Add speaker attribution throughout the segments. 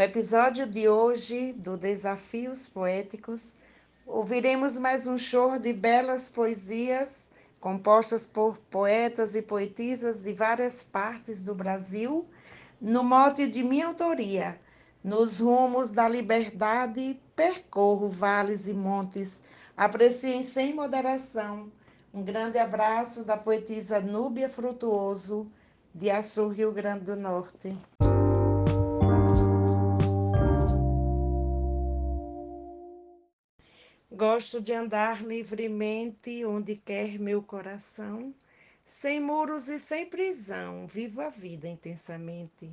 Speaker 1: No episódio de hoje do Desafios Poéticos, ouviremos mais um show de belas poesias compostas por poetas e poetisas de várias partes do Brasil, no mote de minha autoria. Nos rumos da liberdade, percorro vales e montes. Apreciem sem moderação. Um grande abraço da poetisa Núbia Frutuoso, de Açu, Rio Grande do Norte. Gosto de andar livremente onde quer meu coração, sem muros e sem prisão, vivo a vida intensamente.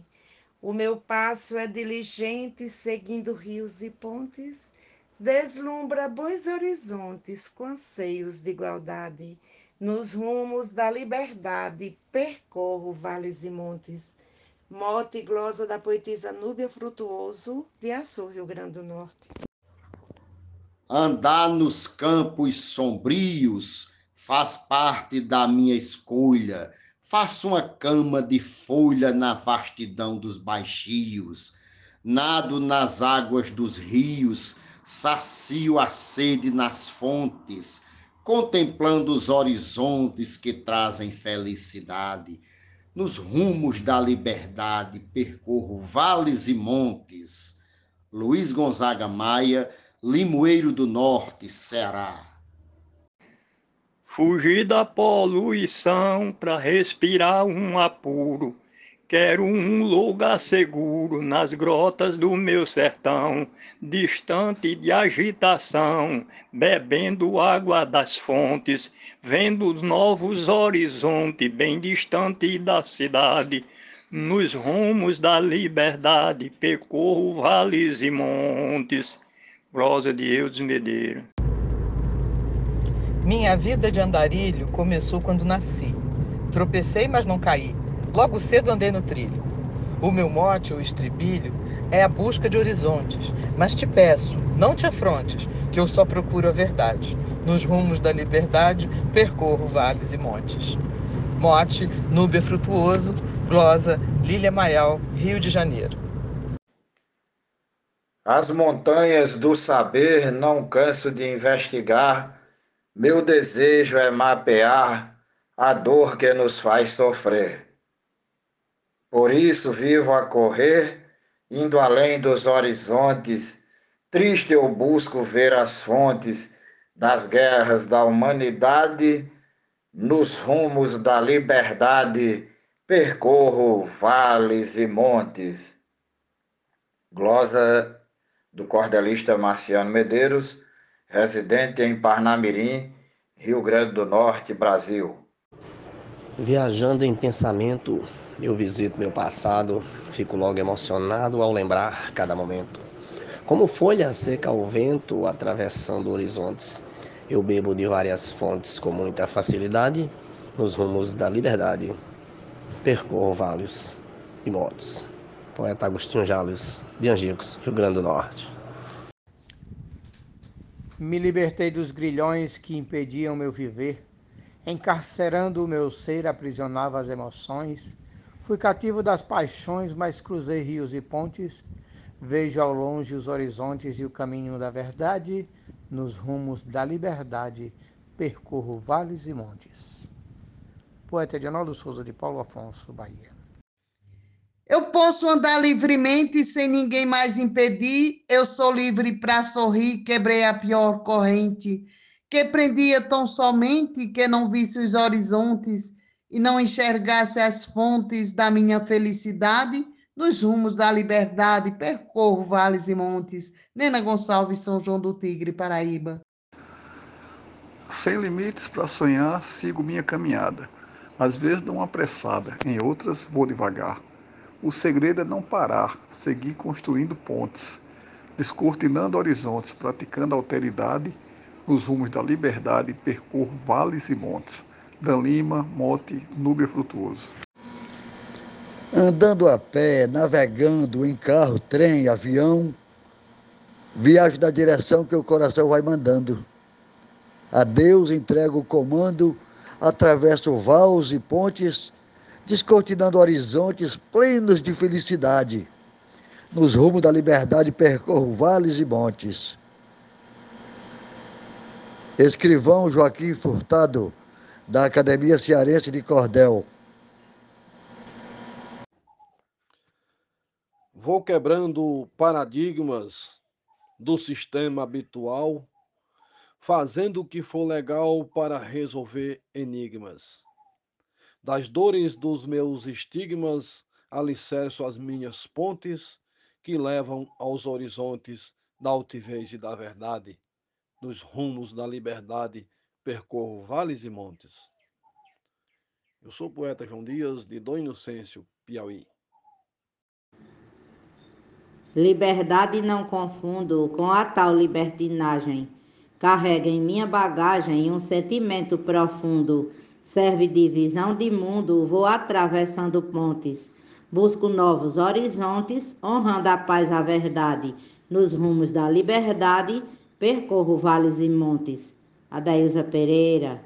Speaker 1: O meu passo é diligente, seguindo rios e pontes, deslumbra bons horizontes com anseios de igualdade. Nos rumos da liberdade percorro vales e montes. Mote e glosa da poetisa Núbia Frutuoso, de Açu, Rio Grande do Norte.
Speaker 2: Andar nos campos sombrios faz parte da minha escolha. Faço uma cama de folha na vastidão dos baixios. Nado nas águas dos rios, sacio a sede nas fontes, contemplando os horizontes que trazem felicidade. Nos rumos da liberdade percorro vales e montes. Luiz Gonzaga Maia Limoeiro do Norte, Ceará.
Speaker 3: Fugi da poluição para respirar um apuro. Quero um lugar seguro nas grotas do meu sertão, distante de agitação, bebendo água das fontes, vendo novos horizontes bem distante da cidade. Nos rumos da liberdade percorro vales e montes Prosa de Eudes Medeiros.
Speaker 4: Minha vida de andarilho começou quando nasci. Tropecei, mas não caí. Logo cedo andei no trilho. O meu mote, o estribilho, é a busca de horizontes. Mas te peço, não te afrontes, que eu só procuro a verdade. Nos rumos da liberdade, percorro vales e montes. Mote, Núbia Frutuoso, Glosa, Lília Maial, Rio de Janeiro.
Speaker 5: As montanhas do saber não canso de investigar, meu desejo é mapear a dor que nos faz sofrer. Por isso vivo a correr, indo além dos horizontes, triste eu busco ver as fontes das guerras da humanidade, nos rumos da liberdade percorro vales e montes. Glosa do cordelista Marciano Medeiros, residente em Parnamirim, Rio Grande do Norte, Brasil.
Speaker 6: Viajando em pensamento, eu visito meu passado, fico logo emocionado ao lembrar cada momento. Como folha seca ao vento, atravessando horizontes, eu bebo de várias fontes com muita facilidade nos rumos da liberdade. Percorro vales e montes poeta Agostinho Jales, de Angicos, Rio Grande do Norte.
Speaker 7: Me libertei dos grilhões que impediam meu viver, encarcerando o meu ser, aprisionava as emoções. Fui cativo das paixões, mas cruzei rios e pontes. Vejo ao longe os horizontes e o caminho da verdade, nos rumos da liberdade, percorro vales e montes. Poeta de Arnaldo Souza de Paulo Afonso, Bahia.
Speaker 8: Eu posso andar livremente sem ninguém mais impedir. Eu sou livre para sorrir, quebrei a pior corrente que prendia tão somente que não visse os horizontes e não enxergasse as fontes da minha felicidade. Nos rumos da liberdade, percorro vales e montes. Nena Gonçalves, São João do Tigre, Paraíba.
Speaker 9: Sem limites para sonhar, sigo minha caminhada. Às vezes dou uma apressada, em outras vou devagar. O segredo é não parar, seguir construindo pontes, descortinando horizontes, praticando alteridade nos rumos da liberdade, percorro vales e montes. Dan Lima, Mote, Núbia Frutuoso.
Speaker 10: Andando a pé, navegando em carro, trem, avião, viajo na direção que o coração vai mandando. A Deus entrego o comando, atravesso vales e pontes descortinando horizontes plenos de felicidade. nos rumos da liberdade percorro vales e montes. Escrivão Joaquim Furtado, da Academia Cearense de Cordel.
Speaker 11: Vou quebrando paradigmas do sistema habitual, fazendo o que for legal para resolver enigmas. Das dores dos meus estigmas, alicerço as minhas pontes que levam aos horizontes da altivez e da verdade. Nos rumos da liberdade, percorro vales e montes. Eu sou o poeta João Dias, de Dom Inocêncio, Piauí.
Speaker 12: Liberdade não confundo com a tal libertinagem. Carrega em minha bagagem um sentimento profundo. Serve de visão de mundo, vou atravessando pontes. Busco novos horizontes, honrando a paz e a verdade. Nos rumos da liberdade, percorro vales e montes. Adailza Pereira.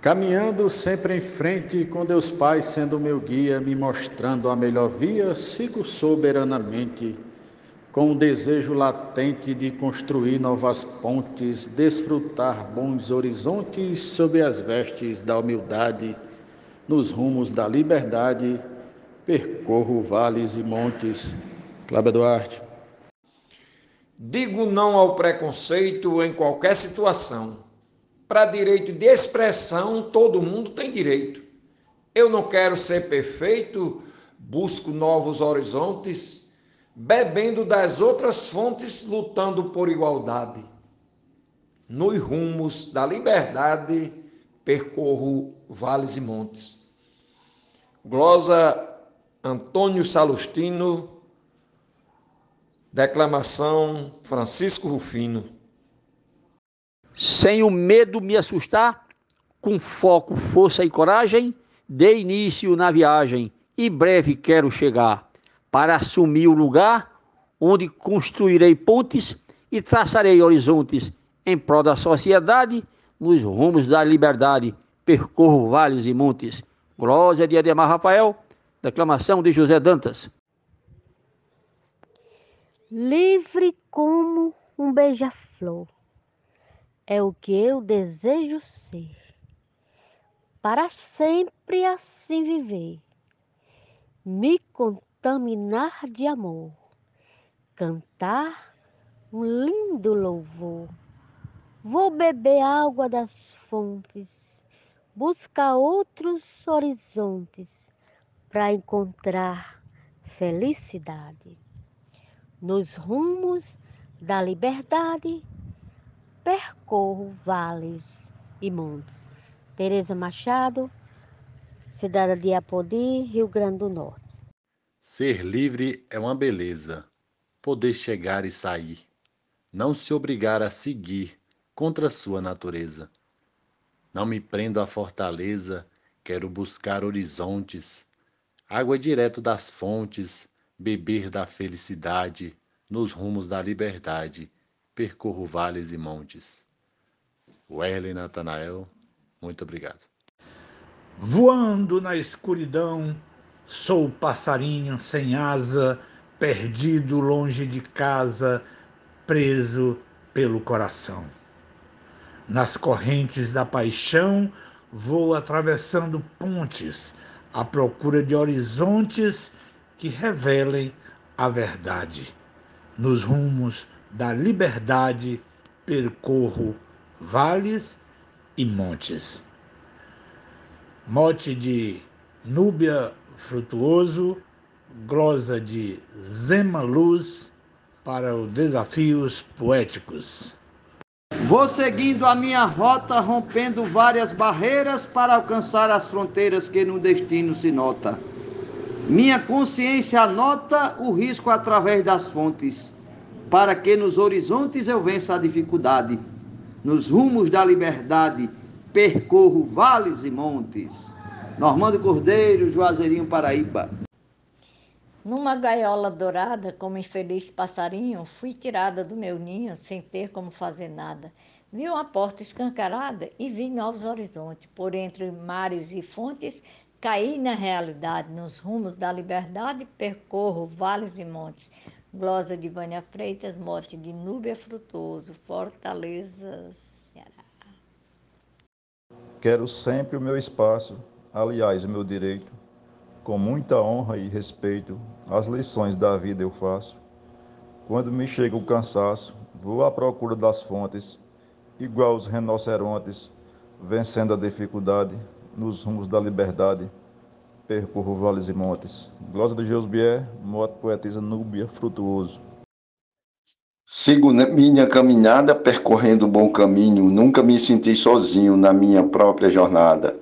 Speaker 13: Caminhando sempre em frente, com Deus Pai sendo meu guia, me mostrando a melhor via, sigo soberanamente, com o desejo latente de construir novas pontes, desfrutar bons horizontes sob as vestes da humildade, nos rumos da liberdade, percorro vales e montes. Cláudio Duarte.
Speaker 14: Digo não ao preconceito em qualquer situação para direito de expressão, todo mundo tem direito. Eu não quero ser perfeito, busco novos horizontes, bebendo das outras fontes, lutando por igualdade. Nos rumos da liberdade, percorro vales e montes. Glosa Antônio Salustino, declamação Francisco Rufino.
Speaker 15: Sem o medo me assustar, com foco, força e coragem, dei início na viagem e breve quero chegar para assumir o lugar onde construirei pontes e traçarei horizontes em prol da sociedade, nos rumos da liberdade, percorro vales e montes. Glória de Ademar Rafael, declamação de José Dantas.
Speaker 16: Livre como um beija-flor. É o que eu desejo ser, para sempre assim viver, me contaminar de amor, cantar um lindo louvor. Vou beber água das fontes, buscar outros horizontes para encontrar felicidade. Nos rumos da liberdade, percorro vales e montes. Tereza Machado, cidade de Apodi, Rio Grande do Norte.
Speaker 17: Ser livre é uma beleza, poder chegar e sair, não se obrigar a seguir contra sua natureza. Não me prendo à fortaleza, quero buscar horizontes, água direto das fontes, beber da felicidade, nos rumos da liberdade percorro vales e montes. Werley Natanael, muito obrigado.
Speaker 18: Voando na escuridão, sou passarinho sem asa, perdido longe de casa, preso pelo coração. Nas correntes da paixão, vou atravessando pontes à procura de horizontes que revelem a verdade. Nos rumos da liberdade percorro vales e montes. Mote de Núbia Frutuoso, glosa de Zema Luz para os desafios poéticos.
Speaker 19: Vou seguindo a minha rota, rompendo várias barreiras para alcançar as fronteiras que no destino se nota. Minha consciência anota o risco através das fontes para que nos horizontes eu vença a dificuldade, nos rumos da liberdade percorro vales e montes. Normando Cordeiro, Juazeirinho, Paraíba.
Speaker 20: Numa gaiola dourada, como infeliz passarinho, fui tirada do meu ninho sem ter como fazer nada. Vi uma porta escancarada e vi novos horizontes. Por entre mares e fontes,
Speaker 21: caí na realidade, nos rumos da liberdade, percorro vales e montes. Glosa de Vânia Freitas, morte de Núbia Frutuoso, Fortaleza, Ceará.
Speaker 22: Quero sempre o meu espaço, aliás, meu direito. Com muita honra e respeito, as lições da vida eu faço. Quando me chega o cansaço, vou à procura das fontes, igual os rinocerontes, vencendo a dificuldade, nos rumos da liberdade, percorro vales e montes. Glosa de Josbier, moto poetisa Núbia Frutuoso.
Speaker 23: Sigo minha caminhada percorrendo o bom caminho, nunca me senti sozinho na minha própria jornada.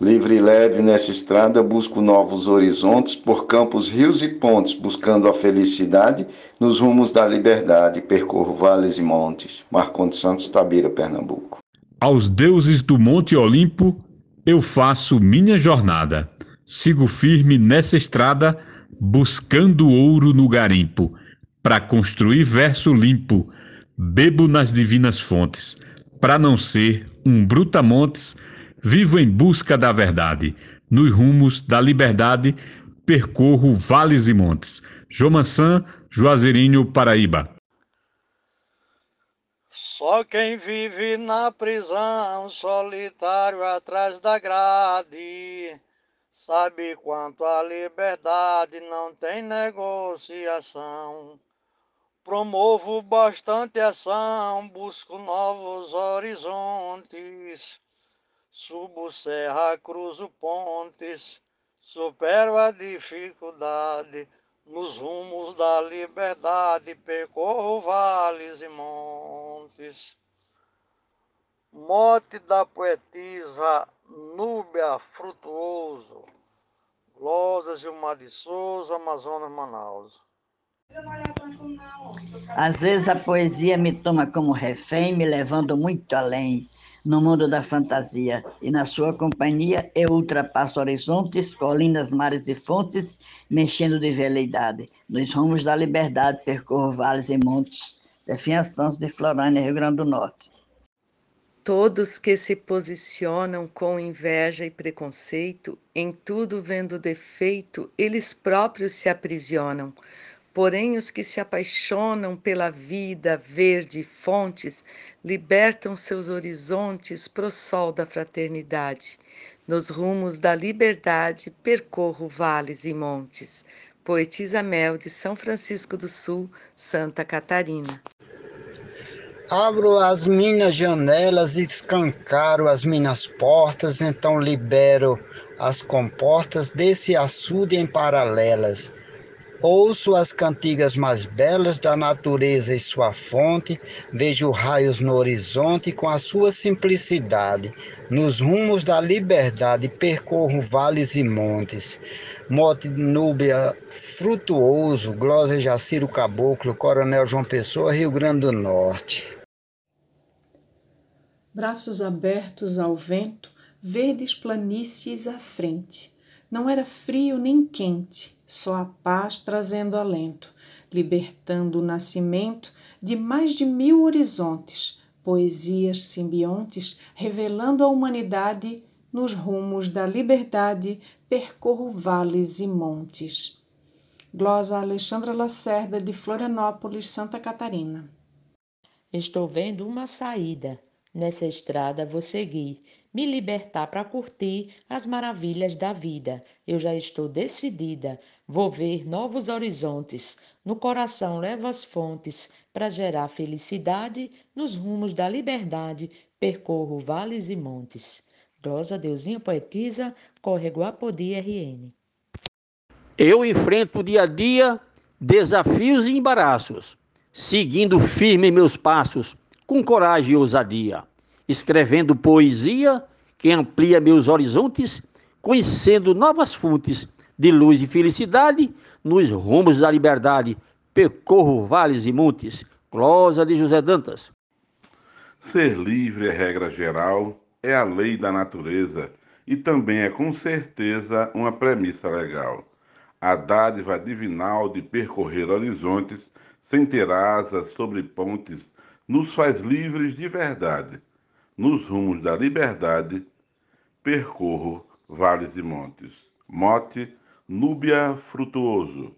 Speaker 23: Livre e leve nessa estrada, busco novos horizontes por campos, rios e pontes, buscando a felicidade nos rumos da liberdade. Percorro vales e montes. Marcondes Santos, Tabira, Pernambuco.
Speaker 13: Aos deuses do Monte Olimpo, eu faço minha jornada. Sigo firme nessa estrada, buscando ouro no garimpo, para construir verso limpo. Bebo nas divinas fontes, para não ser um brutamontes, vivo em busca da verdade. Nos rumos da liberdade, percorro vales e montes. Jomansan, Juazeirinho, Paraíba.
Speaker 24: Só quem vive na prisão, solitário atrás da grade, sabe quanto a liberdade não tem negociação. Promovo bastante ação, busco novos horizontes, subo serra, cruzo pontes, supero a dificuldade nos rumos da liberdade percorro vales e montes. Mote da poetisa Núbia Frutuoso, Glosa Gilmar de Souza, Amazonas, Manaus.
Speaker 19: Às vezes a poesia me toma como refém, me levando muito além no mundo da fantasia, e na sua companhia eu ultrapasso horizontes, colinas, mares e fontes, mexendo de veleidade. Nos rumos da liberdade percorro vales e montes. Definição de Florânia, Rio Grande do Norte.
Speaker 25: Todos que se posicionam com inveja e preconceito, em tudo vendo defeito, eles próprios se aprisionam. Porém, os que se apaixonam pela vida verde e fontes libertam seus horizontes pro sol da fraternidade. Nos rumos da liberdade percorro vales e montes. Poetisa Mel de São Francisco do Sul, Santa Catarina.
Speaker 26: Abro as minhas janelas e escancaro as minhas portas, então libero as comportas desse açude em paralelas Ouço as cantigas mais belas da natureza e sua fonte, vejo raios no horizonte com a sua simplicidade. Nos rumos da liberdade percorro vales e montes. Mote Núbia Frutuoso, Glosa Jaciro Caboclo, Coronel João Pessoa, Rio Grande do Norte.
Speaker 15: Braços abertos ao vento, verdes planícies à frente. Não era frio nem quente, só a paz trazendo alento, libertando o nascimento de mais de mil horizontes, poesias simbiontes, revelando a humanidade nos rumos da liberdade, percorro vales e montes. Glosa Alexandra Lacerda, de Florianópolis, Santa Catarina.
Speaker 27: Estou vendo uma saída. Nessa estrada vou seguir me libertar para curtir as maravilhas da vida. Eu já estou decidida, vou ver novos horizontes. No coração levo as fontes para gerar felicidade. Nos rumos da liberdade percorro vales e montes. Glosa Deusinha Poetisa, Córrego Apodi RN.
Speaker 28: Eu enfrento dia a dia desafios e embaraços, seguindo firme meus passos, com coragem e ousadia escrevendo poesia que amplia meus horizontes, conhecendo novas fontes de luz e felicidade, nos rumos da liberdade, percorro vales e montes. Closa de José Dantas.
Speaker 29: Ser livre é regra geral, é a lei da natureza e também é com certeza uma premissa legal. A dádiva divinal de percorrer horizontes sem ter asas sobre pontes nos faz livres de verdade nos rumos da liberdade, percorro vales e montes. Mote, Núbia Frutuoso.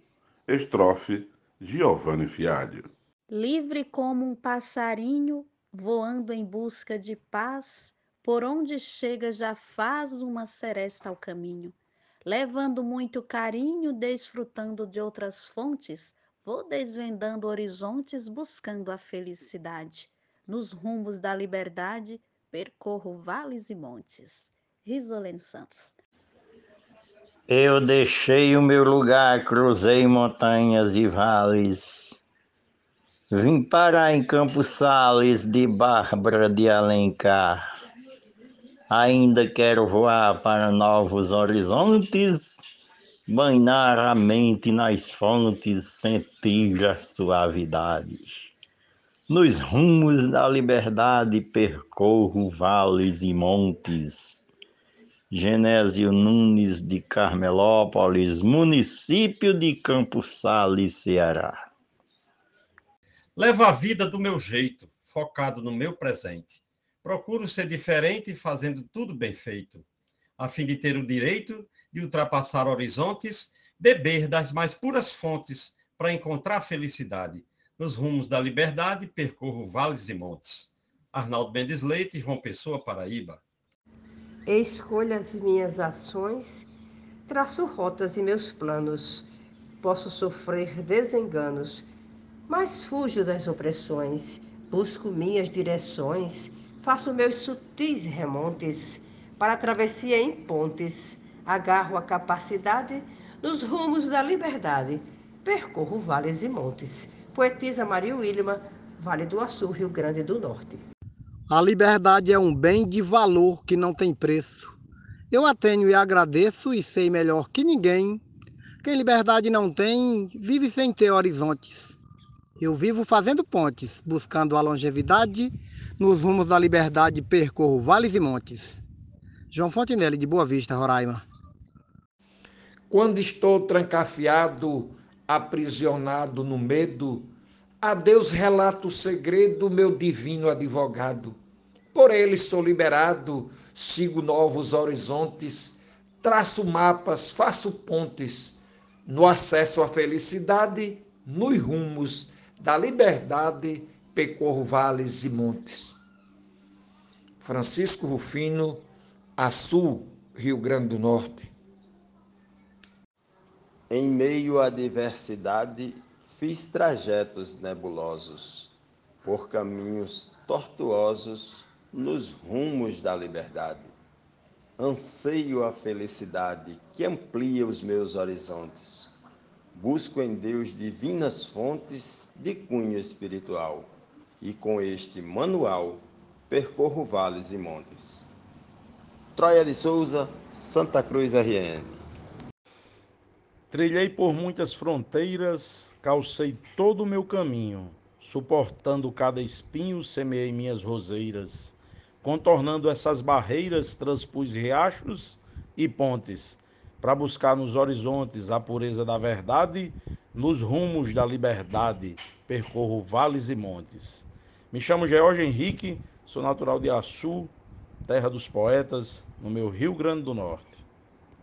Speaker 29: Estrofe, Giovanni Fialho.
Speaker 30: Livre como um passarinho, voando em busca de paz, por onde chega já faz uma seresta ao caminho. Levando muito carinho, desfrutando de outras fontes, vou desvendando horizontes, buscando a felicidade. Nos rumos da liberdade, percorro vales e montes. Risolene Santos.
Speaker 31: Eu deixei o meu lugar, cruzei montanhas e vales. Vim parar em Campos Sales de Bárbara de Alencar. Ainda quero voar para novos horizontes, banhar a mente nas fontes, sentir a suavidade. Nos rumos da liberdade percorro vales e montes Genésio Nunes de Carmelópolis, município de Campos Sales, Ceará.
Speaker 32: Levo a vida do meu jeito, focado no meu presente. Procuro ser diferente, fazendo tudo bem feito, a fim de ter o direito de ultrapassar horizontes, beber das mais puras fontes para encontrar felicidade. Nos rumos da liberdade, percorro vales e montes. Arnaldo Mendes Leite, João Pessoa, Paraíba.
Speaker 33: Escolho as minhas ações, traço rotas e meus planos. Posso sofrer desenganos, mas fujo das opressões. Busco minhas direções, faço meus sutis remontes para travessia em pontes. Agarro a capacidade nos rumos da liberdade. Percorro vales e montes. Poetisa Maria Wilma, Vale do Açu, Rio Grande do Norte.
Speaker 34: A liberdade é um bem de valor que não tem preço. Eu a tenho e agradeço e sei melhor que ninguém. Quem liberdade não tem, vive sem ter horizontes. Eu vivo fazendo pontes, buscando a longevidade. Nos rumos da liberdade percorro vales e montes. João Fontenelle, de Boa Vista, Roraima.
Speaker 14: Quando estou trancafiado, aprisionado no medo, a Deus relato o segredo, meu divino advogado. Por ele sou liberado, sigo novos horizontes, traço mapas, faço pontes, no acesso à felicidade, nos rumos da liberdade, percorro vales e montes. Francisco Rufino, Açu, Rio Grande do Norte.
Speaker 23: Em meio à diversidade, Fiz trajetos nebulosos por caminhos tortuosos nos rumos da liberdade. Anseio a felicidade que amplia os meus horizontes. Busco em Deus divinas fontes de cunho espiritual e com este manual percorro vales e montes. Troia de Souza, Santa Cruz RN.
Speaker 18: Trilhei por muitas fronteiras, calcei todo o meu caminho, suportando cada espinho, semeei minhas roseiras. Contornando essas barreiras, transpus riachos e pontes, para buscar nos horizontes a pureza da verdade, nos rumos da liberdade, percorro vales e montes. Me chamo George Henrique, sou natural de Açu, terra dos poetas, no meu Rio Grande do Norte.